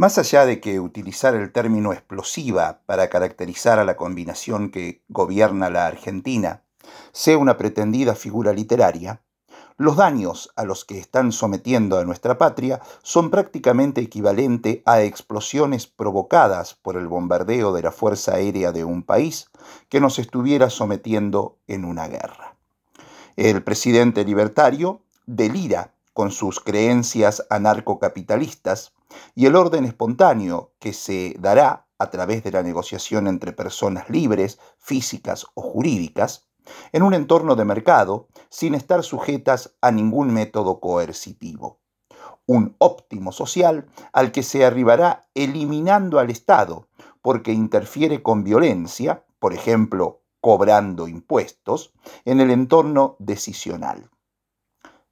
Más allá de que utilizar el término explosiva para caracterizar a la combinación que gobierna la Argentina sea una pretendida figura literaria, los daños a los que están sometiendo a nuestra patria son prácticamente equivalentes a explosiones provocadas por el bombardeo de la Fuerza Aérea de un país que nos estuviera sometiendo en una guerra. El presidente libertario delira con sus creencias anarcocapitalistas y el orden espontáneo que se dará a través de la negociación entre personas libres, físicas o jurídicas, en un entorno de mercado sin estar sujetas a ningún método coercitivo. Un óptimo social al que se arribará eliminando al Estado porque interfiere con violencia, por ejemplo, cobrando impuestos, en el entorno decisional.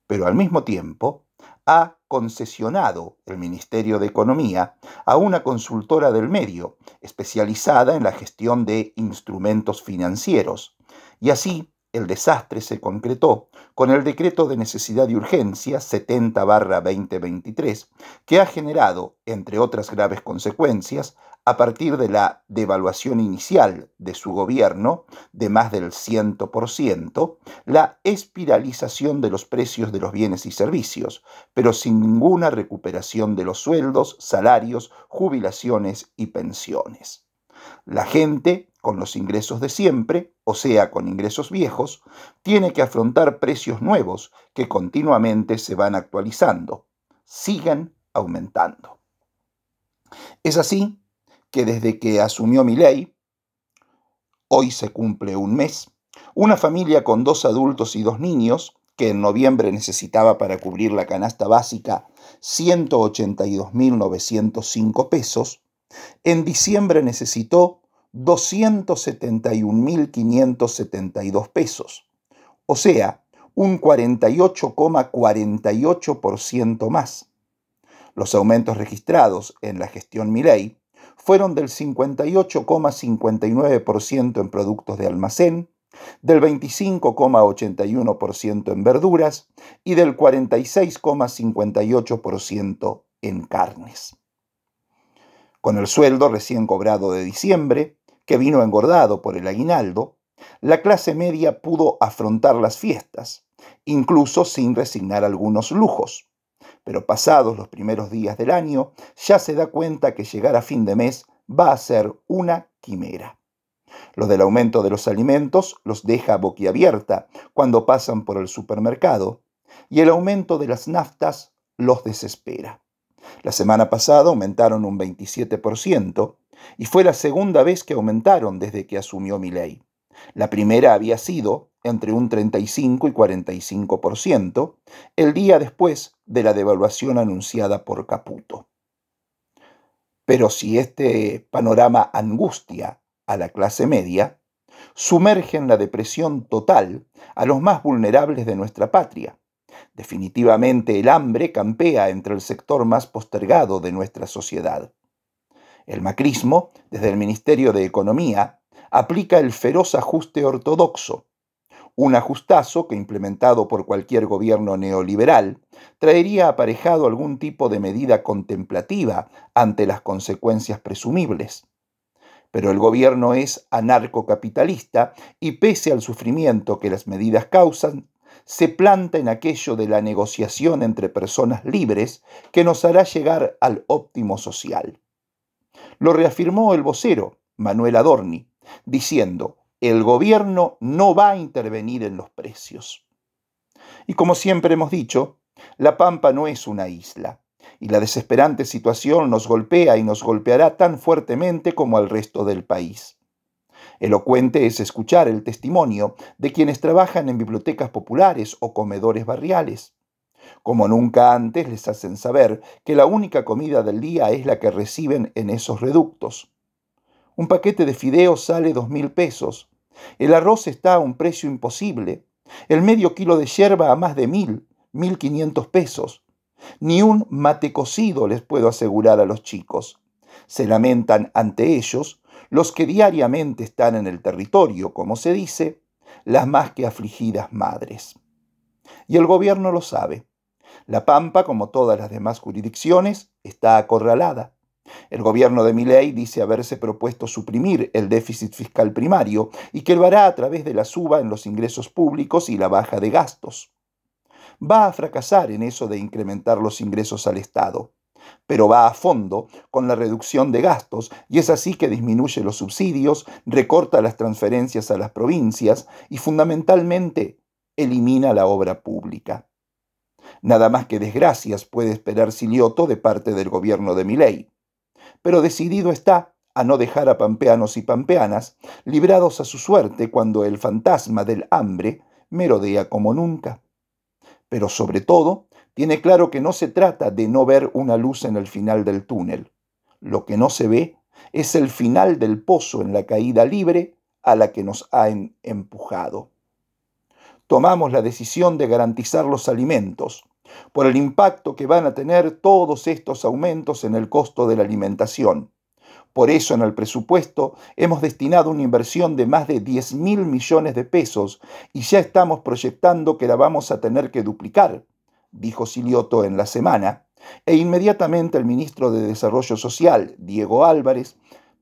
Pero al mismo tiempo, ha concesionado el Ministerio de Economía a una consultora del medio especializada en la gestión de instrumentos financieros. Y así el desastre se concretó con el decreto de necesidad y urgencia 70-2023, que ha generado, entre otras graves consecuencias, a partir de la devaluación inicial de su gobierno de más del 100%, la espiralización de los precios de los bienes y servicios, pero sin ninguna recuperación de los sueldos, salarios, jubilaciones y pensiones. La gente, con los ingresos de siempre, o sea, con ingresos viejos, tiene que afrontar precios nuevos que continuamente se van actualizando, siguen aumentando. Es así que desde que asumió mi ley, hoy se cumple un mes, una familia con dos adultos y dos niños, que en noviembre necesitaba para cubrir la canasta básica 182.905 pesos, en diciembre necesitó 271.572 pesos, o sea, un 48,48% más. Los aumentos registrados en la gestión Milei fueron del 58,59% en productos de almacén, del 25,81% en verduras y del 46,58% en carnes. Con el sueldo recién cobrado de diciembre, que vino engordado por el aguinaldo, la clase media pudo afrontar las fiestas, incluso sin resignar algunos lujos pero pasados los primeros días del año ya se da cuenta que llegar a fin de mes va a ser una quimera. Lo del aumento de los alimentos los deja boquiabierta cuando pasan por el supermercado y el aumento de las naftas los desespera. La semana pasada aumentaron un 27% y fue la segunda vez que aumentaron desde que asumió mi ley. La primera había sido entre un 35 y 45% el día después de la devaluación anunciada por Caputo. Pero si este panorama angustia a la clase media, sumerge en la depresión total a los más vulnerables de nuestra patria. Definitivamente el hambre campea entre el sector más postergado de nuestra sociedad. El macrismo, desde el Ministerio de Economía, aplica el feroz ajuste ortodoxo, un ajustazo que implementado por cualquier gobierno neoliberal traería aparejado algún tipo de medida contemplativa ante las consecuencias presumibles. Pero el gobierno es anarcocapitalista y pese al sufrimiento que las medidas causan, se planta en aquello de la negociación entre personas libres que nos hará llegar al óptimo social. Lo reafirmó el vocero, Manuel Adorni, diciendo, el gobierno no va a intervenir en los precios. Y como siempre hemos dicho, La Pampa no es una isla, y la desesperante situación nos golpea y nos golpeará tan fuertemente como al resto del país. Elocuente es escuchar el testimonio de quienes trabajan en bibliotecas populares o comedores barriales. Como nunca antes les hacen saber que la única comida del día es la que reciben en esos reductos. Un paquete de fideos sale dos mil pesos. El arroz está a un precio imposible. El medio kilo de yerba a más de mil, mil quinientos pesos. Ni un mate cocido les puedo asegurar a los chicos. Se lamentan ante ellos los que diariamente están en el territorio, como se dice, las más que afligidas madres. Y el gobierno lo sabe. La Pampa, como todas las demás jurisdicciones, está acorralada. El gobierno de Milei dice haberse propuesto suprimir el déficit fiscal primario y que lo hará a través de la suba en los ingresos públicos y la baja de gastos. Va a fracasar en eso de incrementar los ingresos al Estado, pero va a fondo con la reducción de gastos y es así que disminuye los subsidios, recorta las transferencias a las provincias y fundamentalmente elimina la obra pública. Nada más que desgracias puede esperar Silioto de parte del gobierno de Milei pero decidido está a no dejar a pampeanos y pampeanas librados a su suerte cuando el fantasma del hambre merodea como nunca. Pero sobre todo, tiene claro que no se trata de no ver una luz en el final del túnel. Lo que no se ve es el final del pozo en la caída libre a la que nos han empujado. Tomamos la decisión de garantizar los alimentos, por el impacto que van a tener todos estos aumentos en el costo de la alimentación. Por eso en el presupuesto hemos destinado una inversión de más de 10 mil millones de pesos y ya estamos proyectando que la vamos a tener que duplicar, dijo Silioto en la semana, e inmediatamente el ministro de Desarrollo Social, Diego Álvarez,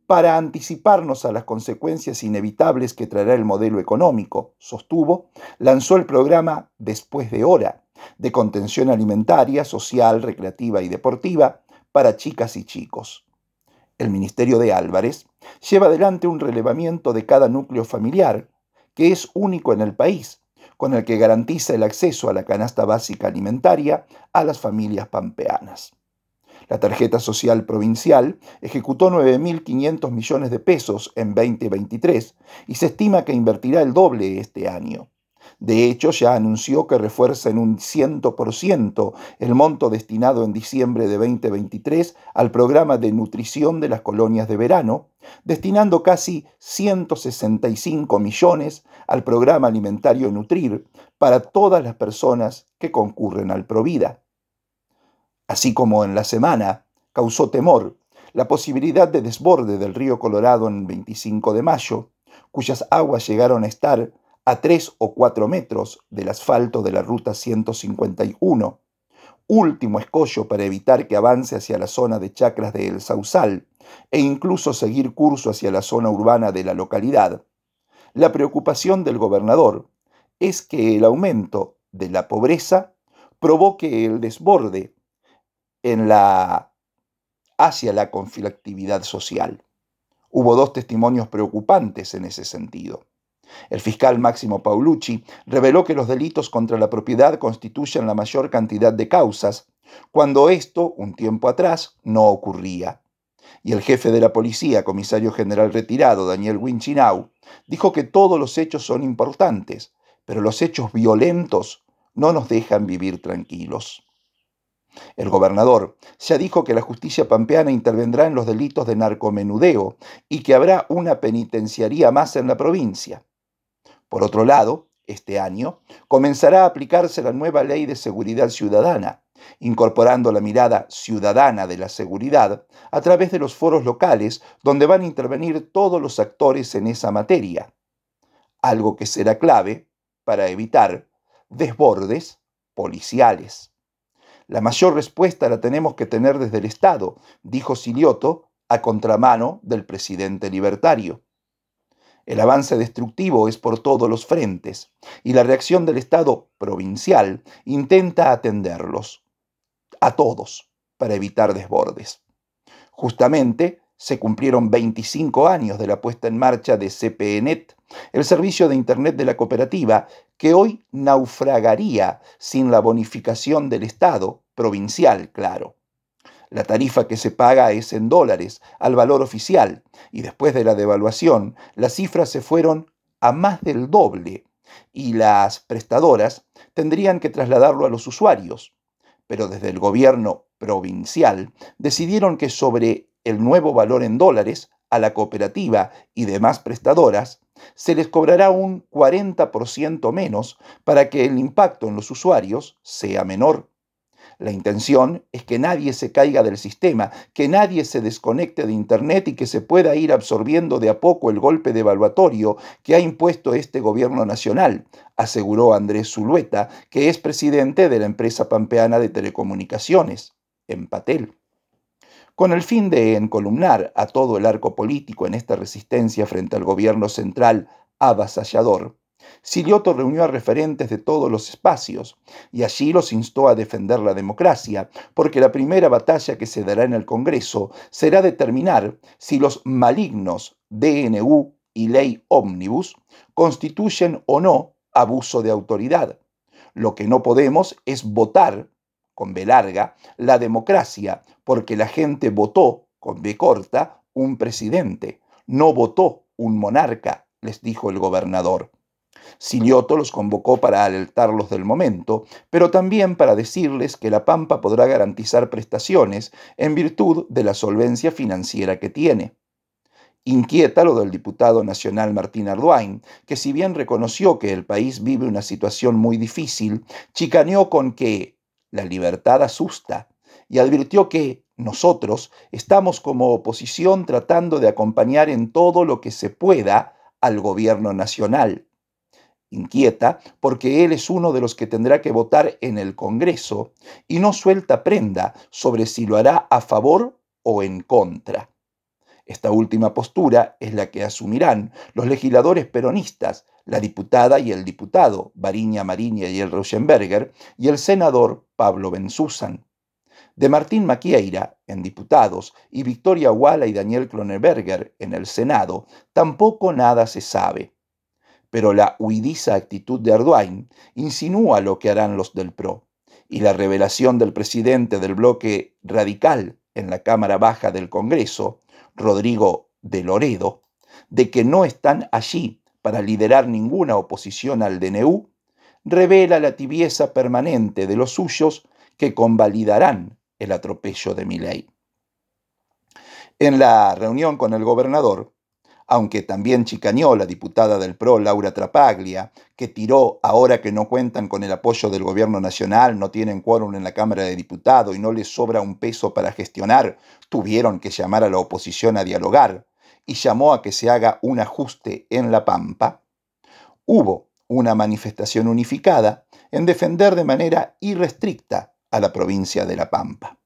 para anticiparnos a las consecuencias inevitables que traerá el modelo económico, sostuvo, lanzó el programa Después de Hora, de contención alimentaria, social, recreativa y deportiva para chicas y chicos. El Ministerio de Álvarez lleva adelante un relevamiento de cada núcleo familiar, que es único en el país, con el que garantiza el acceso a la canasta básica alimentaria a las familias pampeanas. La tarjeta social provincial ejecutó 9.500 millones de pesos en 2023 y se estima que invertirá el doble este año. De hecho, ya anunció que refuerza en un 100% el monto destinado en diciembre de 2023 al programa de nutrición de las colonias de verano, destinando casi 165 millones al programa alimentario Nutrir para todas las personas que concurren al Provida. Así como en la semana causó temor la posibilidad de desborde del río Colorado en 25 de mayo, cuyas aguas llegaron a estar a 3 o 4 metros del asfalto de la ruta 151, último escollo para evitar que avance hacia la zona de chacras de El Sausal e incluso seguir curso hacia la zona urbana de la localidad, la preocupación del gobernador es que el aumento de la pobreza provoque el desborde en la, hacia la conflictividad social. Hubo dos testimonios preocupantes en ese sentido. El fiscal Máximo Paulucci reveló que los delitos contra la propiedad constituyen la mayor cantidad de causas, cuando esto, un tiempo atrás, no ocurría. Y el jefe de la policía, comisario general retirado, Daniel Winchinau, dijo que todos los hechos son importantes, pero los hechos violentos no nos dejan vivir tranquilos. El gobernador ya dijo que la justicia pampeana intervendrá en los delitos de narcomenudeo y que habrá una penitenciaría más en la provincia. Por otro lado, este año comenzará a aplicarse la nueva ley de seguridad ciudadana, incorporando la mirada ciudadana de la seguridad a través de los foros locales donde van a intervenir todos los actores en esa materia, algo que será clave para evitar desbordes policiales. La mayor respuesta la tenemos que tener desde el Estado, dijo Silioto a contramano del presidente libertario. El avance destructivo es por todos los frentes y la reacción del Estado provincial intenta atenderlos, a todos, para evitar desbordes. Justamente se cumplieron 25 años de la puesta en marcha de CPNet, el servicio de Internet de la cooperativa, que hoy naufragaría sin la bonificación del Estado, provincial, claro. La tarifa que se paga es en dólares, al valor oficial, y después de la devaluación, las cifras se fueron a más del doble, y las prestadoras tendrían que trasladarlo a los usuarios. Pero desde el gobierno provincial decidieron que sobre el nuevo valor en dólares, a la cooperativa y demás prestadoras, se les cobrará un 40% menos para que el impacto en los usuarios sea menor. La intención es que nadie se caiga del sistema, que nadie se desconecte de Internet y que se pueda ir absorbiendo de a poco el golpe devaluatorio que ha impuesto este gobierno nacional, aseguró Andrés Zulueta, que es presidente de la empresa pampeana de telecomunicaciones, Empatel. Con el fin de encolumnar a todo el arco político en esta resistencia frente al gobierno central avasallador, Silioto reunió a referentes de todos los espacios y allí los instó a defender la democracia, porque la primera batalla que se dará en el Congreso será determinar si los malignos DNU y ley ómnibus constituyen o no abuso de autoridad. Lo que no podemos es votar, con B larga, la democracia, porque la gente votó, con B corta, un presidente, no votó un monarca, les dijo el gobernador. Silioto los convocó para alertarlos del momento, pero también para decirles que La Pampa podrá garantizar prestaciones en virtud de la solvencia financiera que tiene. Inquieta lo del diputado nacional Martín Arduin, que si bien reconoció que el país vive una situación muy difícil, chicaneó con que la libertad asusta y advirtió que nosotros estamos como oposición tratando de acompañar en todo lo que se pueda al gobierno nacional. Inquieta porque él es uno de los que tendrá que votar en el Congreso y no suelta prenda sobre si lo hará a favor o en contra. Esta última postura es la que asumirán los legisladores peronistas, la diputada y el diputado Bariña Mariña y el Rosenberger y el senador Pablo Bensusan. De Martín Maquieira en diputados y Victoria Walla y Daniel Kroneberger en el Senado tampoco nada se sabe. Pero la huidiza actitud de Arduin insinúa lo que harán los del PRO y la revelación del presidente del bloque radical en la Cámara Baja del Congreso Rodrigo de Loredo, de que no están allí para liderar ninguna oposición al DNU, revela la tibieza permanente de los suyos que convalidarán el atropello de mi ley. En la reunión con el gobernador, aunque también chicañó la diputada del PRO, Laura Trapaglia, que tiró ahora que no cuentan con el apoyo del gobierno nacional, no tienen quórum en la Cámara de Diputados y no les sobra un peso para gestionar, tuvieron que llamar a la oposición a dialogar y llamó a que se haga un ajuste en la Pampa, hubo una manifestación unificada en defender de manera irrestricta a la provincia de La Pampa.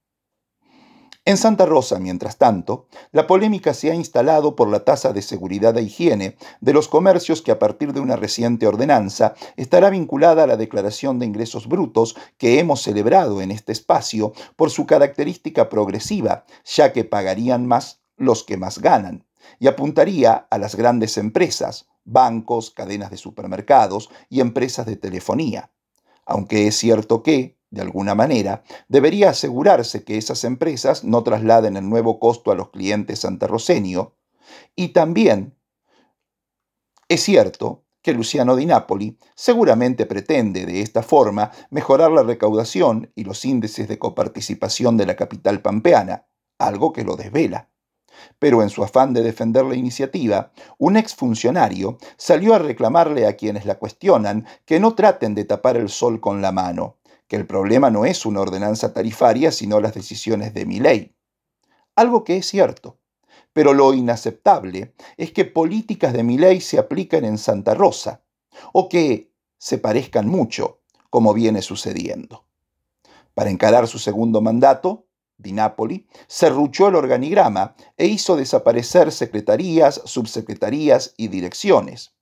En Santa Rosa, mientras tanto, la polémica se ha instalado por la tasa de seguridad e higiene de los comercios que a partir de una reciente ordenanza estará vinculada a la declaración de ingresos brutos que hemos celebrado en este espacio por su característica progresiva, ya que pagarían más los que más ganan, y apuntaría a las grandes empresas, bancos, cadenas de supermercados y empresas de telefonía. Aunque es cierto que, de alguna manera, debería asegurarse que esas empresas no trasladen el nuevo costo a los clientes santarroseño. Y también es cierto que Luciano Di Napoli seguramente pretende de esta forma mejorar la recaudación y los índices de coparticipación de la capital pampeana, algo que lo desvela. Pero en su afán de defender la iniciativa, un exfuncionario salió a reclamarle a quienes la cuestionan que no traten de tapar el sol con la mano que el problema no es una ordenanza tarifaria, sino las decisiones de mi ley. Algo que es cierto. Pero lo inaceptable es que políticas de mi ley se apliquen en Santa Rosa, o que se parezcan mucho, como viene sucediendo. Para encarar su segundo mandato, Di Napoli serruchó el organigrama e hizo desaparecer secretarías, subsecretarías y direcciones.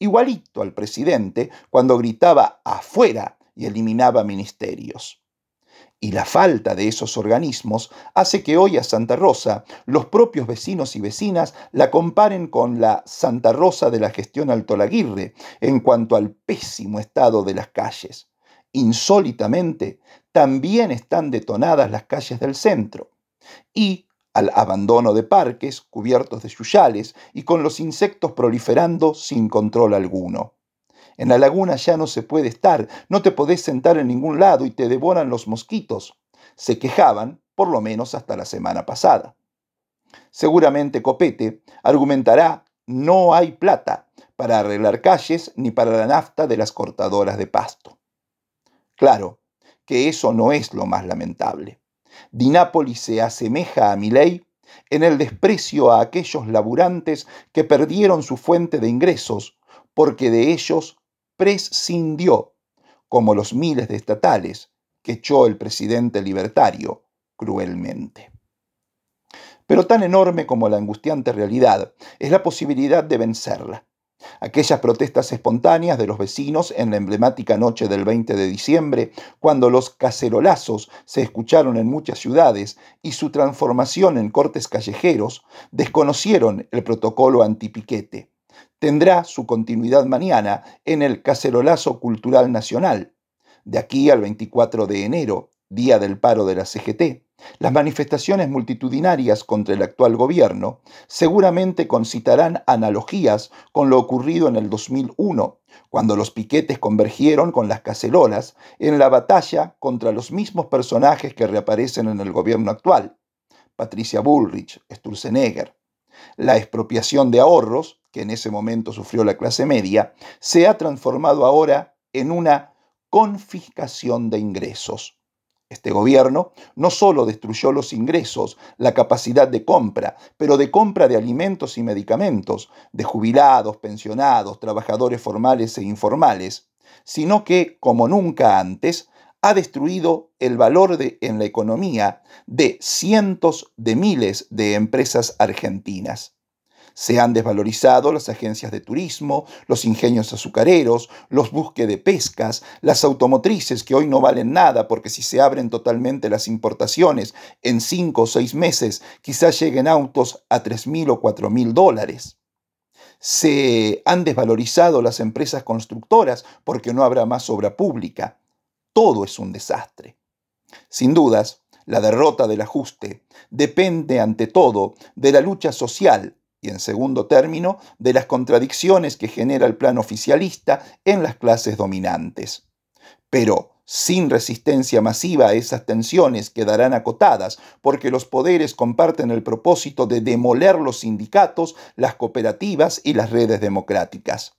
Igualito al presidente cuando gritaba afuera y eliminaba ministerios. Y la falta de esos organismos hace que hoy a Santa Rosa los propios vecinos y vecinas la comparen con la Santa Rosa de la gestión Alto Laguirre en cuanto al pésimo estado de las calles. Insólitamente, también están detonadas las calles del centro. Y al abandono de parques cubiertos de yuyales y con los insectos proliferando sin control alguno. En la laguna ya no se puede estar, no te podés sentar en ningún lado y te devoran los mosquitos. Se quejaban, por lo menos hasta la semana pasada. Seguramente Copete argumentará no hay plata para arreglar calles ni para la nafta de las cortadoras de pasto. Claro que eso no es lo más lamentable. Dinápolis se asemeja a ley en el desprecio a aquellos laburantes que perdieron su fuente de ingresos porque de ellos prescindió, como los miles de estatales que echó el presidente libertario cruelmente. Pero tan enorme como la angustiante realidad es la posibilidad de vencerla. Aquellas protestas espontáneas de los vecinos en la emblemática noche del 20 de diciembre, cuando los cacerolazos se escucharon en muchas ciudades y su transformación en cortes callejeros, desconocieron el protocolo antipiquete. Tendrá su continuidad mañana en el cacerolazo cultural nacional. De aquí al 24 de enero, día del paro de la CGT, las manifestaciones multitudinarias contra el actual gobierno seguramente concitarán analogías con lo ocurrido en el 2001, cuando los piquetes convergieron con las cacerolas en la batalla contra los mismos personajes que reaparecen en el gobierno actual, Patricia Bullrich, Sturzenegger. La expropiación de ahorros, que en ese momento sufrió la clase media, se ha transformado ahora en una confiscación de ingresos. Este gobierno no solo destruyó los ingresos, la capacidad de compra, pero de compra de alimentos y medicamentos, de jubilados, pensionados, trabajadores formales e informales, sino que, como nunca antes, ha destruido el valor en la economía de cientos de miles de empresas argentinas. Se han desvalorizado las agencias de turismo, los ingenios azucareros, los busques de pescas, las automotrices que hoy no valen nada porque si se abren totalmente las importaciones, en cinco o seis meses quizás lleguen autos a tres mil o cuatro mil dólares. Se han desvalorizado las empresas constructoras porque no habrá más obra pública. Todo es un desastre. Sin dudas, la derrota del ajuste depende ante todo de la lucha social y en segundo término de las contradicciones que genera el plan oficialista en las clases dominantes. Pero sin resistencia masiva esas tensiones quedarán acotadas, porque los poderes comparten el propósito de demoler los sindicatos, las cooperativas y las redes democráticas.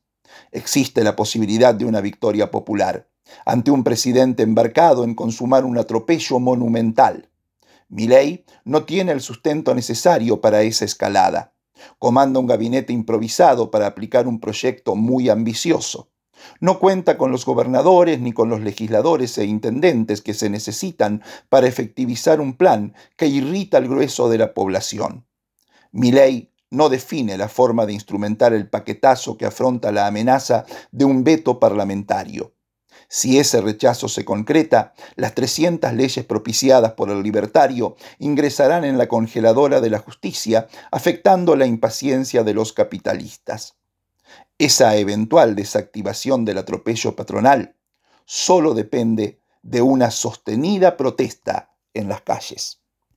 Existe la posibilidad de una victoria popular, ante un presidente embarcado en consumar un atropello monumental. ley no tiene el sustento necesario para esa escalada. Comanda un gabinete improvisado para aplicar un proyecto muy ambicioso. No cuenta con los gobernadores ni con los legisladores e intendentes que se necesitan para efectivizar un plan que irrita al grueso de la población. Mi ley no define la forma de instrumentar el paquetazo que afronta la amenaza de un veto parlamentario. Si ese rechazo se concreta, las 300 leyes propiciadas por el libertario ingresarán en la congeladora de la justicia, afectando la impaciencia de los capitalistas. Esa eventual desactivación del atropello patronal solo depende de una sostenida protesta en las calles.